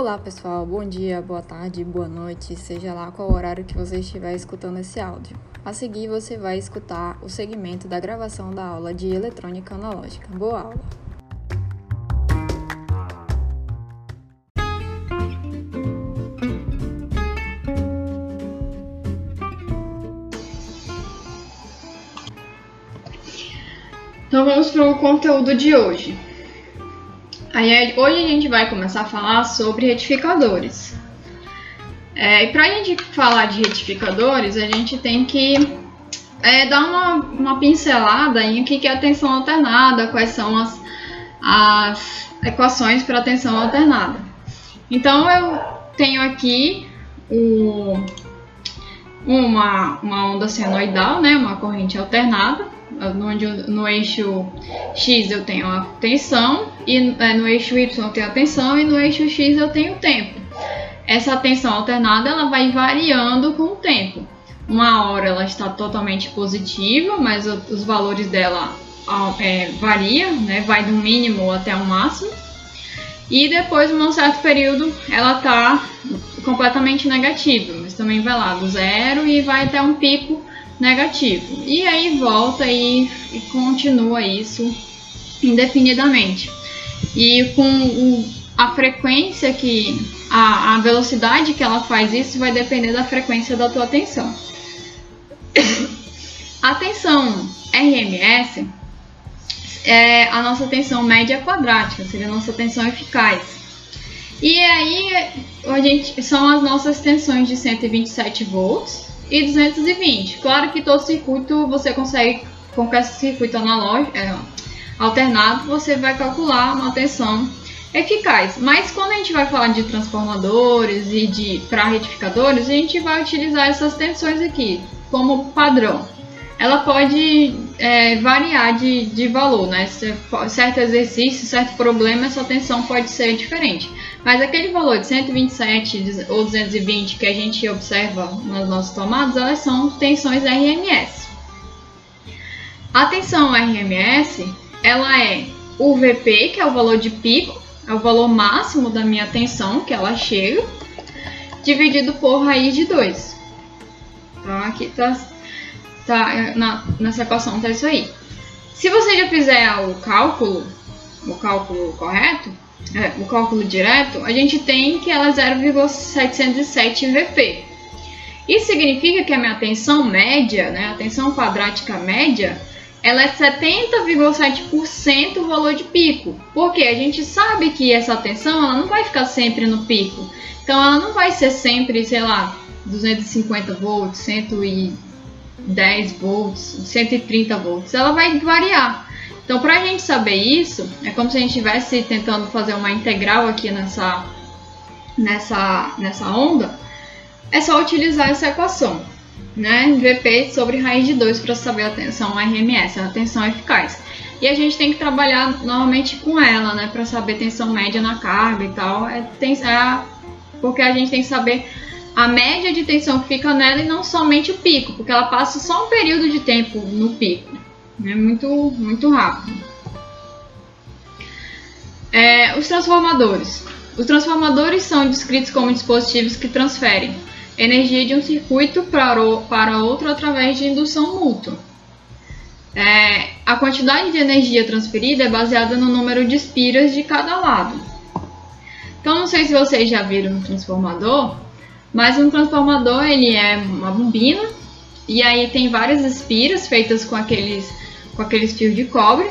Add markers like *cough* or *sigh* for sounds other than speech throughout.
Olá pessoal, bom dia, boa tarde, boa noite, seja lá qual horário que você estiver escutando esse áudio. A seguir você vai escutar o segmento da gravação da aula de eletrônica analógica. Boa aula! Então vamos para o conteúdo de hoje. Aí, hoje a gente vai começar a falar sobre retificadores. É, e para a gente falar de retificadores, a gente tem que é, dar uma, uma pincelada em o que é a tensão alternada, quais são as, as equações para tensão alternada. Então eu tenho aqui o, uma, uma onda senoidal, né, uma corrente alternada, onde no eixo X eu tenho a tensão, e é, no eixo Y eu tenho a tensão, e no eixo X eu tenho o tempo. Essa tensão alternada ela vai variando com o tempo. Uma hora ela está totalmente positiva, mas os valores dela é, variam, né? vai do mínimo até o máximo. E depois, num certo período, ela está completamente negativa, mas também vai lá do zero e vai até um pico negativo. E aí volta e, e continua isso indefinidamente. E com o, a frequência que a, a velocidade que ela faz isso vai depender da frequência da tua tensão. *coughs* A tensão RMS é a nossa tensão média quadrática, seria a nossa tensão eficaz. E aí a gente são as nossas tensões de 127 volts e 220. Claro que todo circuito você consegue, com qualquer circuito analógico, é, alternado, você vai calcular uma tensão eficaz. Mas quando a gente vai falar de transformadores e de para retificadores, a gente vai utilizar essas tensões aqui como padrão. Ela pode é, variar de, de valor, né? Certo exercício, certo problema, essa tensão pode ser diferente. Mas aquele valor de 127 ou 220 que a gente observa nas nossas tomadas, elas são tensões RMS. A tensão RMS, ela é o VP, que é o valor de pico, é o valor máximo da minha tensão que ela chega, dividido por raiz de 2. Então aqui tá, tá na, nessa equação tá isso aí. Se você já fizer o cálculo, o cálculo correto, é, o cálculo direto, a gente tem que ela é 0,707 VP. Isso significa que a minha tensão média, né, a tensão quadrática média, ela é 70,7% o valor de pico. Porque a gente sabe que essa tensão ela não vai ficar sempre no pico. Então ela não vai ser sempre, sei lá, 250 volts, 110 volts, 130 volts. Ela vai variar. Então, para a gente saber isso, é como se a gente estivesse tentando fazer uma integral aqui nessa, nessa, nessa onda. É só utilizar essa equação, né? VP sobre raiz de 2 para saber a tensão RMS, a tensão eficaz. E a gente tem que trabalhar normalmente com ela, né? Para saber tensão média na carga e tal. É, tem, é, porque a gente tem que saber a média de tensão que fica nela e não somente o pico, porque ela passa só um período de tempo no pico. É muito, muito rápido. É, os transformadores. Os transformadores são descritos como dispositivos que transferem energia de um circuito para, o, para outro através de indução mútua. É, a quantidade de energia transferida é baseada no número de espiras de cada lado. Então, não sei se vocês já viram um transformador, mas um transformador ele é uma bobina e aí tem várias espiras feitas com aqueles com aqueles fios de cobre.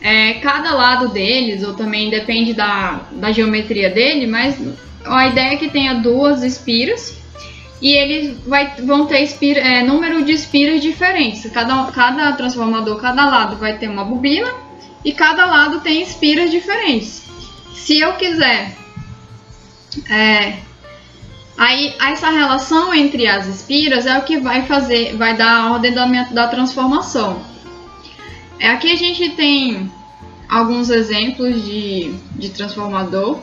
É, cada lado deles, ou também depende da, da geometria dele, mas a ideia é que tenha duas espiras e eles vai, vão ter espira, é, número de espiras diferentes. Cada, cada transformador, cada lado vai ter uma bobina e cada lado tem espiras diferentes. Se eu quiser é, Aí, essa relação entre as espiras é o que vai fazer, vai dar a ordem da, da transformação. É, aqui a gente tem alguns exemplos de, de transformador,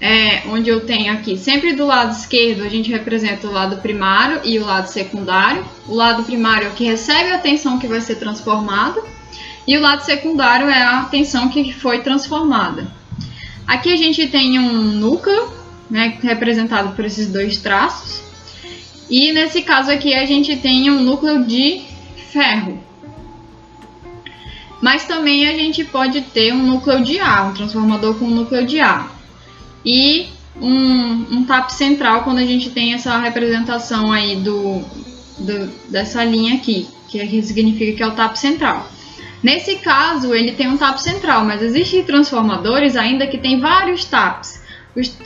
é, onde eu tenho aqui, sempre do lado esquerdo a gente representa o lado primário e o lado secundário. O lado primário é o que recebe a tensão que vai ser transformada e o lado secundário é a tensão que foi transformada. Aqui a gente tem um núcleo, né, representado por esses dois traços. E nesse caso aqui a gente tem um núcleo de ferro. Mas também a gente pode ter um núcleo de ar, um transformador com um núcleo de ar. E um, um tap central quando a gente tem essa representação aí do, do dessa linha aqui, que, que significa que é o tap central. Nesse caso, ele tem um tap central, mas existem transformadores ainda que tem vários taps.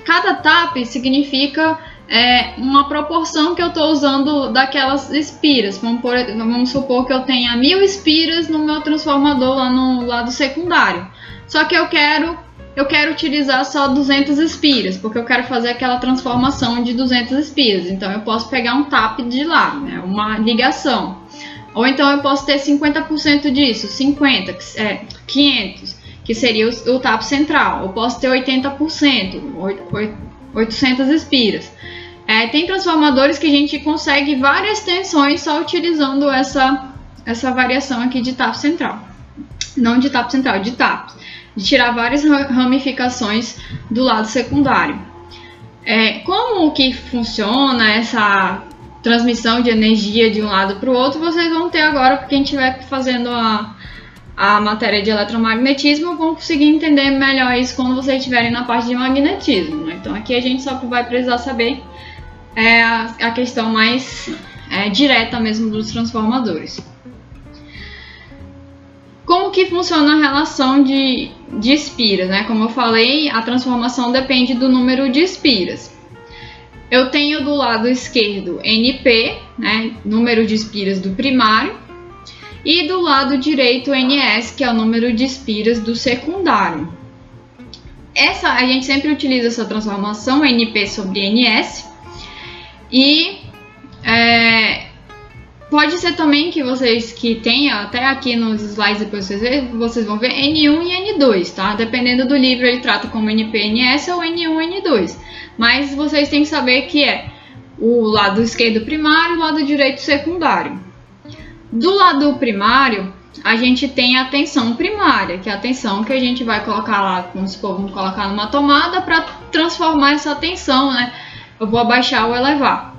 Cada tap significa é, uma proporção que eu estou usando daquelas espiras. Vamos, por, vamos, supor que eu tenha mil espiras no meu transformador lá no lado secundário. Só que eu quero eu quero utilizar só 200 espiras, porque eu quero fazer aquela transformação de 200 espiras. Então eu posso pegar um tap de lá, né, uma ligação. Ou então eu posso ter 50% disso, 50, é, 500, que seria o, o tap central. Eu posso ter 80%, 800 espiras. É, tem transformadores que a gente consegue várias tensões só utilizando essa, essa variação aqui de tap central. Não de tap central, de tap. De tirar várias ramificações do lado secundário. É, como que funciona essa transmissão de energia de um lado para o outro, vocês vão ter agora, porque a gente vai fazendo a, a matéria de eletromagnetismo, vão conseguir entender melhor isso quando vocês estiverem na parte de magnetismo. Né? Então aqui a gente só vai precisar saber é, a, a questão mais é, direta mesmo dos transformadores. Como que funciona a relação de, de espiras? Né? Como eu falei, a transformação depende do número de espiras. Eu tenho do lado esquerdo NP, né, número de espiras do primário, e do lado direito NS, que é o número de espiras do secundário. Essa a gente sempre utiliza essa transformação NP sobre NS e é, pode ser também que vocês que tenham, até aqui nos slides depois vocês, ver, vocês vão ver N1 e N2, tá? Dependendo do livro ele trata como NP, NS ou N1 N2 mas vocês têm que saber que é o lado esquerdo primário e o lado direito secundário. Do lado primário, a gente tem a tensão primária, que é a tensão que a gente vai colocar lá, como se for, vamos colocar numa tomada para transformar essa tensão, né? Eu vou abaixar ou elevar.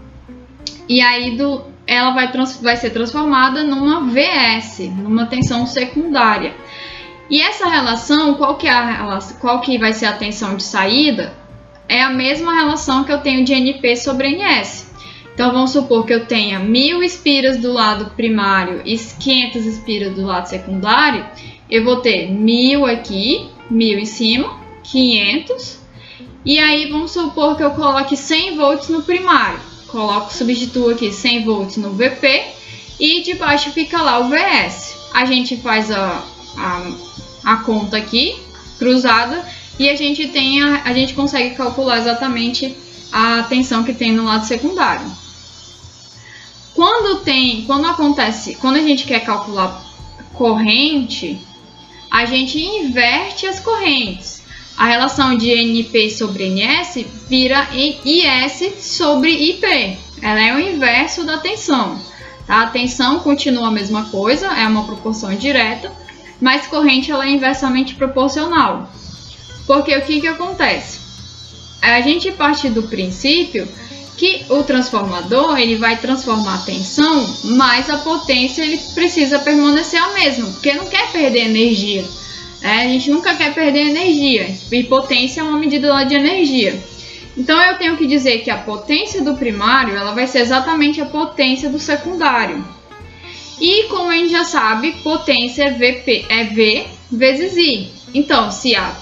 E aí do, ela vai, trans, vai ser transformada numa VS, numa tensão secundária. E essa relação, qual que, é a, qual que vai ser a tensão de saída? é a mesma relação que eu tenho de NP sobre NS. Então vamos supor que eu tenha 1000 espiras do lado primário e 500 espiras do lado secundário, eu vou ter 1000 aqui, 1000 em cima, 500, e aí vamos supor que eu coloque 100 volts no primário. Coloco, substituo aqui 100 volts no VP e de baixo fica lá o VS. A gente faz a, a, a conta aqui, cruzada, e a gente tem a, a gente consegue calcular exatamente a tensão que tem no lado secundário. Quando tem, quando acontece, quando a gente quer calcular corrente, a gente inverte as correntes. A relação de NP sobre NS vira IS sobre IP. Ela é o inverso da tensão. Tá? A tensão continua a mesma coisa, é uma proporção direta, mas corrente ela é inversamente proporcional. Porque o que, que acontece? A gente parte do princípio que o transformador ele vai transformar a tensão, mas a potência ele precisa permanecer a mesma, porque não quer perder energia. É, a gente nunca quer perder energia, e potência é uma medida de energia. Então eu tenho que dizer que a potência do primário ela vai ser exatamente a potência do secundário. E como a gente já sabe, potência é, VP, é V vezes I. Então, se a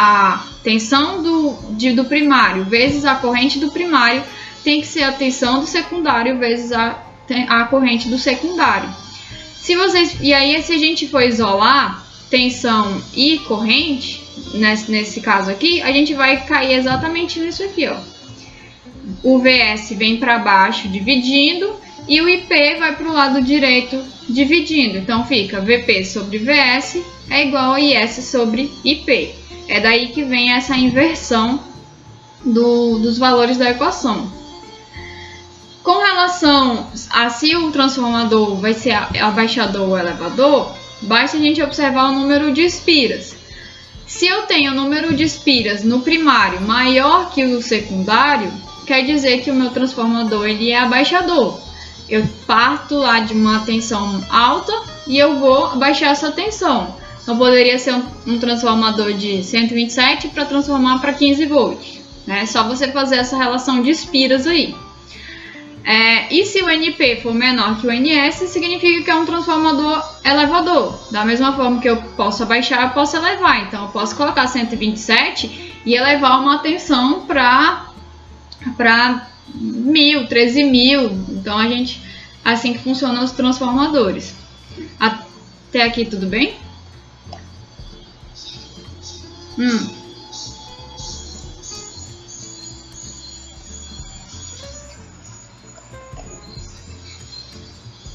a tensão do, de, do primário vezes a corrente do primário tem que ser a tensão do secundário vezes a, a corrente do secundário. Se vocês e aí se a gente for isolar tensão e corrente nesse, nesse caso aqui, a gente vai cair exatamente nisso aqui, ó. O VS vem para baixo dividindo e o IP vai para o lado direito dividindo. Então fica VP sobre VS é igual a IS sobre IP. É daí que vem essa inversão do, dos valores da equação. Relação a se o transformador vai ser abaixador ou elevador, basta a gente observar o número de espiras. Se eu tenho o número de espiras no primário maior que o secundário, quer dizer que o meu transformador ele é abaixador. Eu parto lá de uma tensão alta e eu vou baixar essa tensão. Então poderia ser um, transformador de 127 para transformar para 15 volts. É só você fazer essa relação de espiras aí. É, e se o NP for menor que o NS, significa que é um transformador elevador. Da mesma forma que eu posso abaixar, eu posso elevar. Então eu posso colocar 127 e elevar uma tensão para para mil, 13 mil. Então a gente assim que funcionam os transformadores. Até aqui tudo bem? Hum.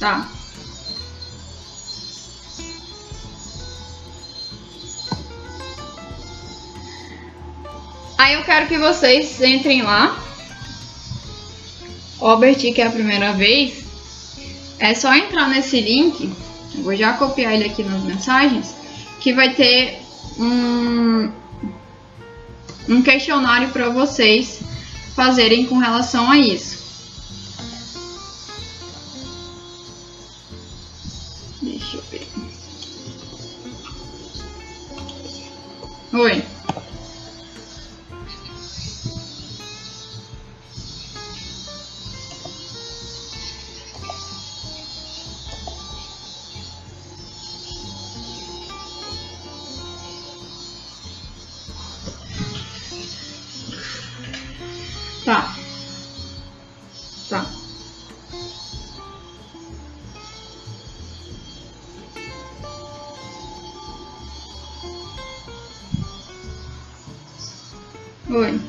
Tá. Aí eu quero que vocês entrem lá. Obert, que é a primeira vez, é só entrar nesse link. Eu vou já copiar ele aqui nas mensagens. Que vai ter um, um questionário para vocês fazerem com relação a isso. Tá. Tá. Oi.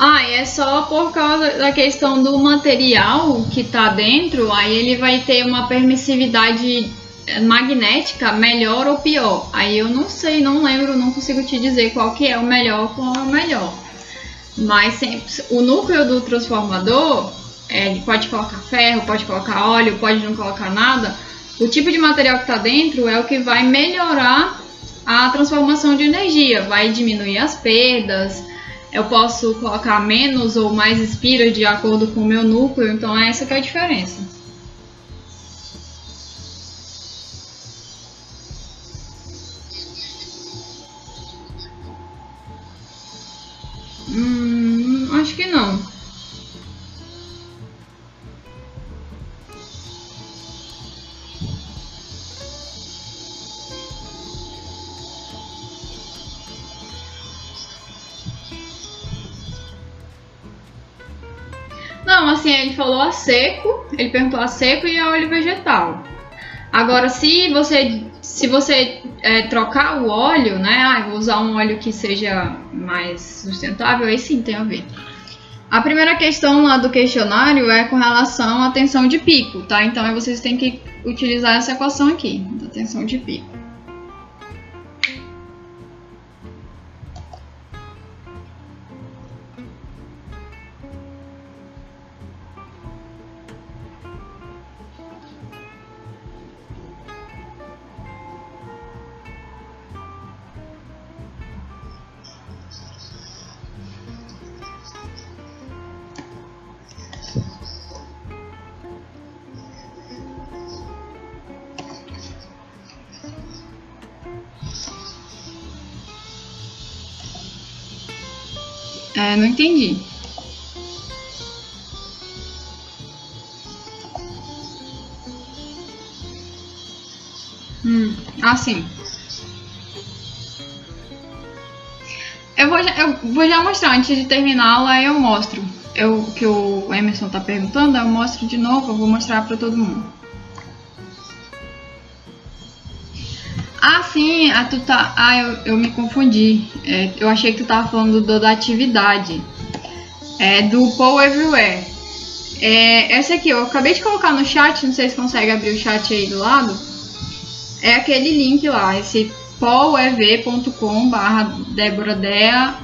Ah, é só por causa da questão do material que tá dentro, aí ele vai ter uma permissividade magnética melhor ou pior. Aí eu não sei, não lembro, não consigo te dizer qual que é o melhor, qual é o melhor. Mas sempre, o núcleo do transformador é, pode colocar ferro, pode colocar óleo, pode não colocar nada. O tipo de material que está dentro é o que vai melhorar a transformação de energia, vai diminuir as perdas. Eu posso colocar menos ou mais espiras de acordo com o meu núcleo, então é essa que é a diferença. Falou a seco, ele perguntou a seco e a óleo vegetal. Agora, se você se você é, trocar o óleo, né? Ah, vou usar um óleo que seja mais sustentável, aí sim tem a ver. A primeira questão lá do questionário é com relação à tensão de pico, tá? Então vocês têm que utilizar essa equação aqui, da tensão de pico. Não entendi. Hum, ah, sim. Eu vou, já, eu vou já mostrar, antes de terminar aí eu mostro. Eu, que o Emerson tá perguntando, eu mostro de novo, eu vou mostrar para todo mundo. Ah, sim, ah, tu tá. Ah, eu, eu me confundi. É, eu achei que tu tava falando do, da atividade. É do Paul Everywhere. É, essa aqui, eu acabei de colocar no chat, não sei se consegue abrir o chat aí do lado. É aquele link lá, esse paulev.com barra Débora Dea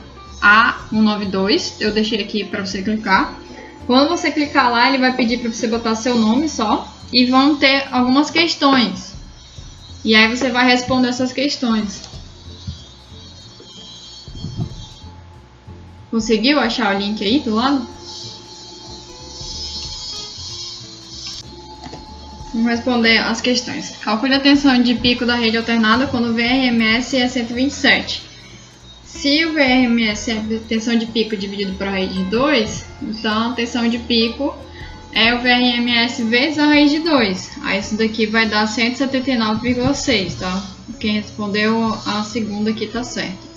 A192. Eu deixei aqui para você clicar. Quando você clicar lá, ele vai pedir para você botar seu nome só e vão ter algumas questões. E aí você vai responder essas questões. Conseguiu achar o link aí do lado? Vamos responder as questões. Calcule a tensão de pico da rede alternada quando o VRMS é 127. Se o VRMS é a tensão de pico dividido por raiz de 2, então a tensão de pico é o VRMS vezes a raiz de 2. Aí isso daqui vai dar 179,6, tá? Quem respondeu a segunda aqui tá certo.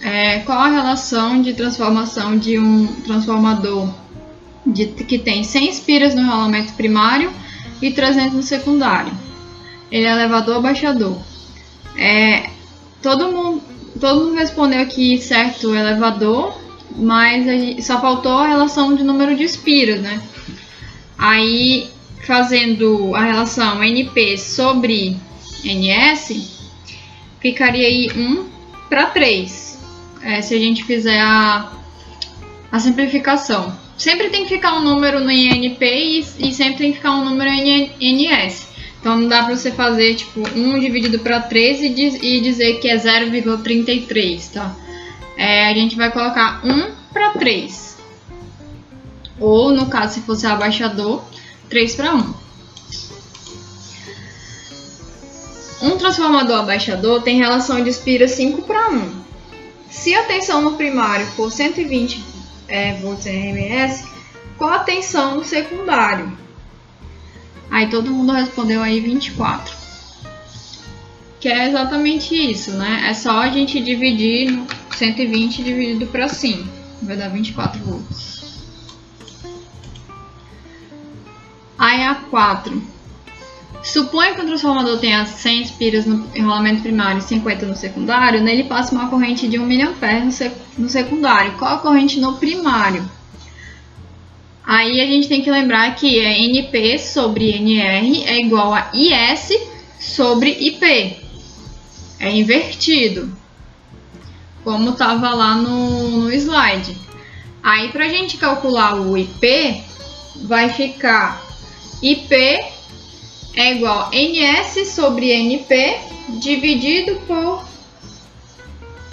É, qual a relação de transformação de um transformador de, que tem 100 espiras no rolamento primário e 300 no secundário. Ele é elevador ou baixador. É, todo, mundo, todo mundo respondeu aqui certo elevador, mas gente, só faltou a relação de número de espiras, né? Aí, fazendo a relação NP sobre NS, ficaria aí 1 para 3. É, se a gente fizer a, a simplificação. Sempre tem que ficar um número no INP e, e sempre tem que ficar um número em NS. Então não dá para você fazer tipo 1 dividido para 3 e, diz, e, dizer que é 0,33, tá? É, a gente vai colocar 1 para 3. Ou no caso se fosse abaixador, 3 para 1. Um transformador abaixador tem relação de espira 5 para 1. Se a tensão no primário for 120 é, volts RMS, qual a tensão no secundário? Aí todo mundo respondeu aí 24. Que é exatamente isso, né? É só a gente dividir no 120 dividido para 5. Vai dar 24 volts. Aí a 4. Suponha que o transformador tenha 100 espiras no enrolamento primário e 50 no secundário, nele passa uma corrente de 1 mA no secundário. Qual a corrente no primário? Aí a gente tem que lembrar que é NP sobre NR é igual a IS sobre IP. É invertido, como estava lá no, no slide. Aí para a gente calcular o IP, vai ficar IP é igual a NS sobre NP dividido por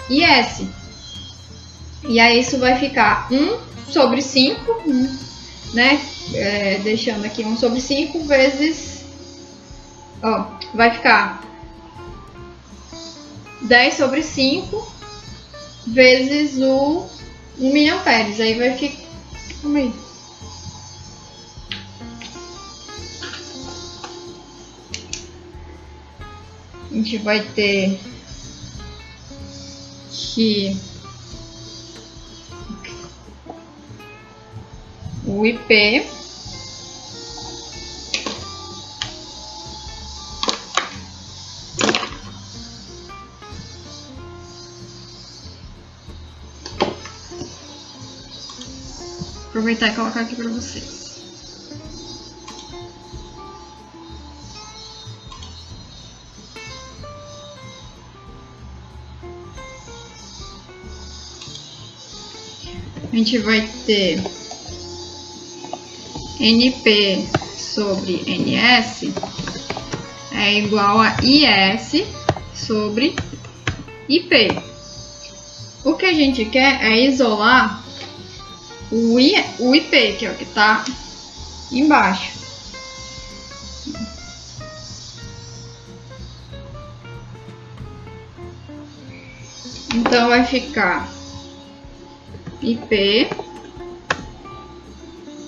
IS. E aí isso vai ficar 1 sobre 5, né? É, deixando aqui 1 sobre 5 vezes... Ó, vai ficar 10 sobre 5 vezes o 1 miliamperes. Aí vai ficar... Calma aí. a gente vai ter que o IP aproveitar e colocar aqui para vocês. a gente vai ter NP sobre NS é igual a IS sobre IP. O que a gente quer é isolar o, I, o IP, que é o que está embaixo. Então vai ficar IP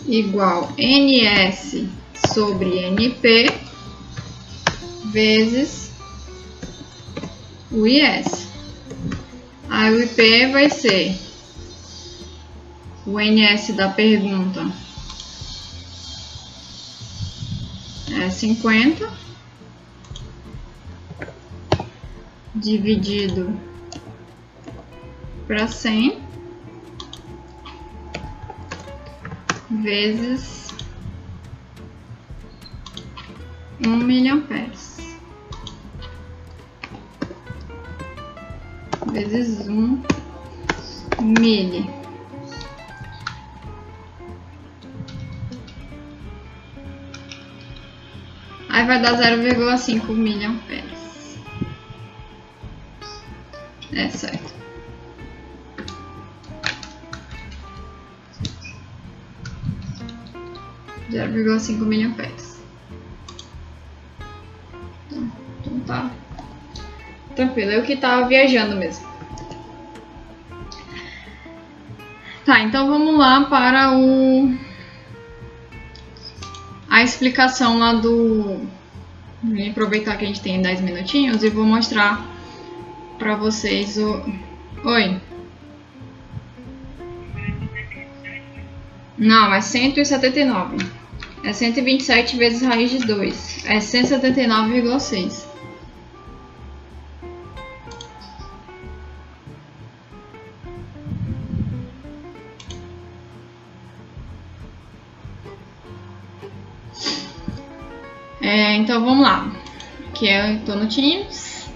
igual NS sobre NP vezes o IS. Aí o IP vai ser o NS da pergunta é 50 dividido para 100 vezes 1 miliamperes vezes 1 mili. Aí vai dar 0,5 miliamperes. É certo. Zero vírgula cinco miliamperes. Então, então tá tranquilo. Eu que tava viajando mesmo. Tá, então vamos lá para o explicação lá do Vou aproveitar que a gente tem 10 minutinhos e vou mostrar para vocês o Oi. Não, é 179. É 127 vezes raiz de 2. É 179,6. Aqui eu estou no Teams.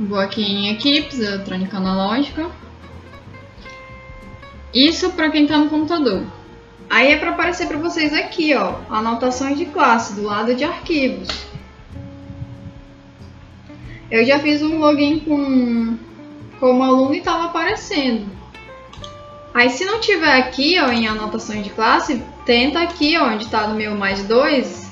Vou aqui em equipes, eletrônica analógica. Isso para quem está no computador. Aí é para aparecer para vocês aqui, ó, anotações de classe do lado de arquivos. Eu já fiz um login com como aluno e estava aparecendo. Aí se não tiver aqui, ó, em anotações de classe, tenta aqui, ó, onde está no meu mais dois,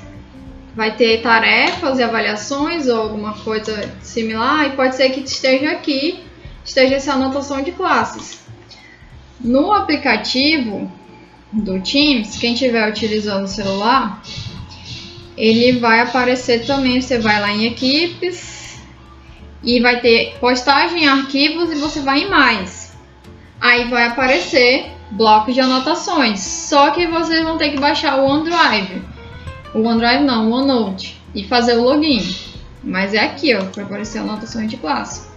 vai ter tarefas e avaliações ou alguma coisa similar, e pode ser que esteja aqui, esteja essa anotação de classes. No aplicativo do Teams, quem estiver utilizando o celular, ele vai aparecer também, você vai lá em equipes, e vai ter postagem, arquivos, e você vai em mais aí vai aparecer bloco de anotações. Só que vocês vão ter que baixar o OneDrive. O OneDrive não, o OneNote. E fazer o login. Mas é aqui, ó, para aparecer anotações de classe.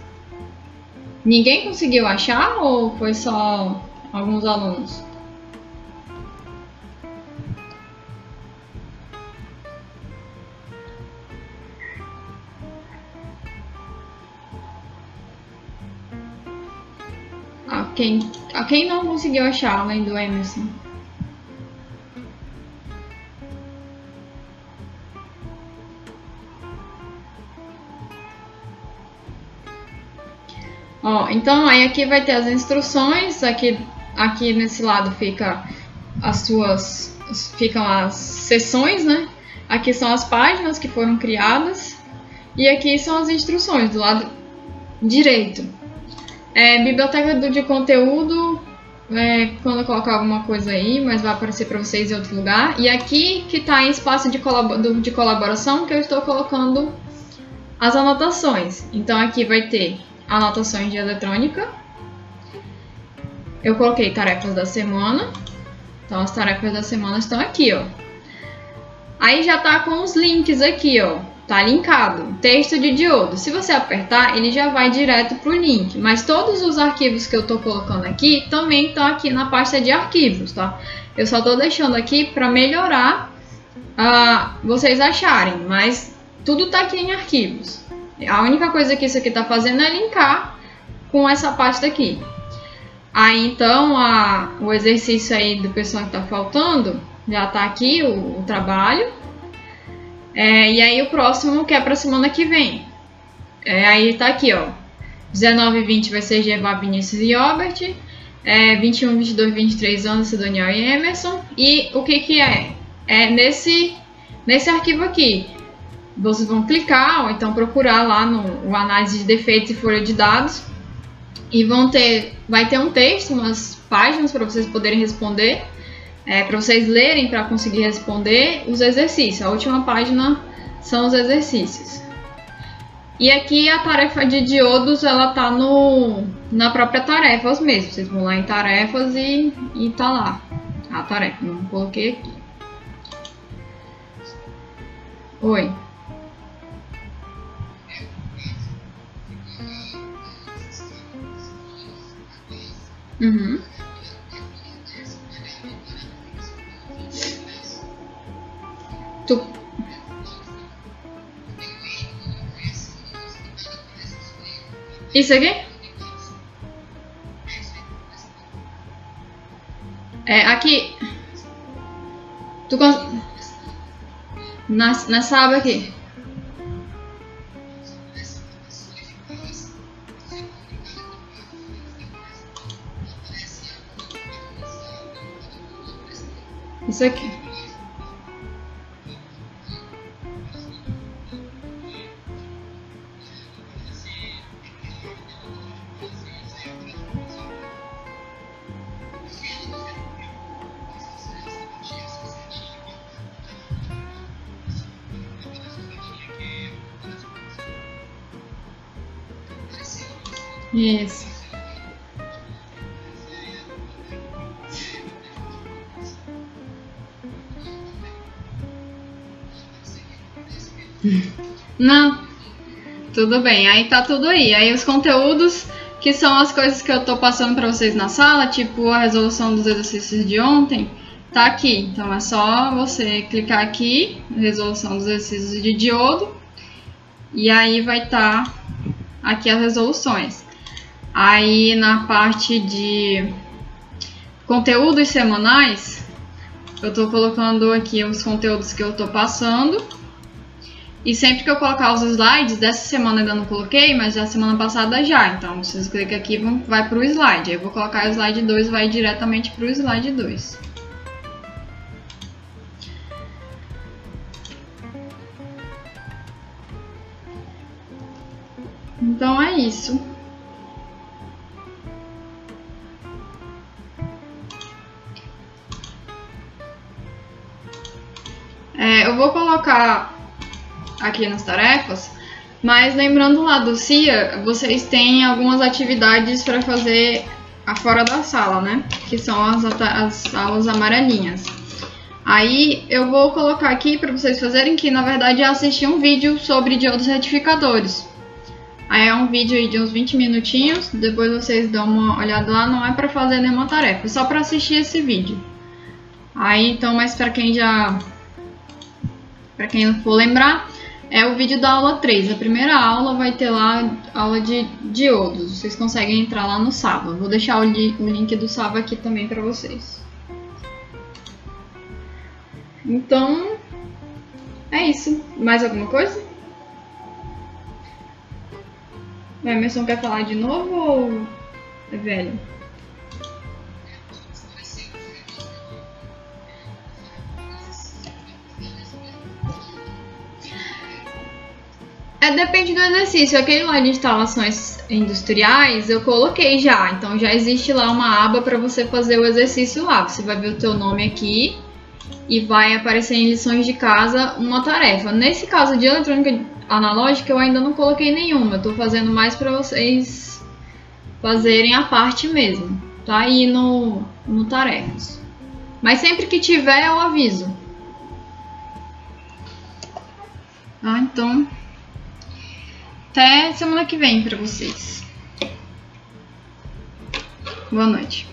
Ninguém conseguiu achar ou foi só alguns alunos? Quem, a quem não conseguiu achar além do Emerson? Ó, então aí aqui vai ter as instruções, aqui, aqui nesse lado fica as suas, ficam as sessões, né? Aqui são as páginas que foram criadas e aqui são as instruções do lado direito. É, biblioteca de conteúdo, é, quando eu colocar alguma coisa aí, mas vai aparecer para vocês em outro lugar. E aqui que está em espaço de, colab de colaboração que eu estou colocando as anotações. Então aqui vai ter anotações de eletrônica. Eu coloquei tarefas da semana. Então as tarefas da semana estão aqui, ó. Aí já tá com os links aqui, ó. Tá linkado. Texto de diodo. Se você apertar, ele já vai direto para o link. Mas todos os arquivos que eu estou colocando aqui também estão aqui na pasta de arquivos, tá? Eu só estou deixando aqui para melhorar uh, vocês acharem. Mas tudo está aqui em arquivos. A única coisa que isso aqui está fazendo é linkar com essa pasta aqui. Aí então a, o exercício aí do pessoal que está faltando já está aqui o, o trabalho é, e aí o próximo que é para semana que vem. É, aí tá aqui, ó. 19 e 20 vai ser Geva, Vinícius e Albert. É, 21, 22, 23 anos, Daniel e Emerson. E o que que é? É nesse, nesse arquivo aqui. Vocês vão clicar ou então procurar lá no, no análise de defeitos e folha de dados. E vão ter, vai ter um texto, umas páginas para vocês poderem responder é, para vocês lerem para conseguir responder os exercícios. A última página são os exercícios. E aqui a tarefa de diodos ela tá no na própria tarefas mesmo. Vocês vão lá em tarefas e, e tá lá a tarefa. Não coloquei aqui. Oi. Uhum. Tu... Isso aqui? É, aqui. Tu cons... Nas, nessa aba aqui. Isso aqui. Tudo bem, aí tá tudo aí. Aí os conteúdos, que são as coisas que eu tô passando para vocês na sala, tipo a resolução dos exercícios de ontem, tá aqui. Então é só você clicar aqui, resolução dos exercícios de diodo, e aí vai estar tá aqui as resoluções. Aí na parte de conteúdos semanais, eu tô colocando aqui os conteúdos que eu tô passando. E sempre que eu colocar os slides, dessa semana ainda não coloquei, mas da semana passada já. Então, vocês clicam aqui e vai para o slide. Eu vou colocar o slide 2, vai diretamente para o slide 2. Então é isso. É, eu vou colocar aqui nas tarefas. Mas lembrando lá do CIA, vocês têm algumas atividades para fazer fora da sala, né? Que são as, as aulas amarelinhas. Aí eu vou colocar aqui para vocês fazerem que na verdade é assistir um vídeo sobre diodos retificadores. Aí é um vídeo aí de uns 20 minutinhos, depois vocês dão uma olhada lá, não é para fazer nenhuma tarefa, é só para assistir esse vídeo. Aí então, mas para quem já para quem não for lembrar, é o vídeo da aula 3. A primeira aula vai ter lá aula de diodos. Vocês conseguem entrar lá no Sava. Vou deixar o, li o link do Sava aqui também para vocês. Então, é isso. Mais alguma coisa? O Emerson quer falar de novo ou é velho? É, depende do exercício. Aquele lá de instalações industriais eu coloquei já. Então já existe lá uma aba para você fazer o exercício lá. Você vai ver o teu nome aqui e vai aparecer em lições de casa uma tarefa. Nesse caso de eletrônica analógica eu ainda não coloquei nenhuma. Eu tô fazendo mais para vocês fazerem a parte mesmo. Tá aí no, no tarefas. Mas sempre que tiver eu aviso. Ah, então até semana que vem para vocês. Boa noite.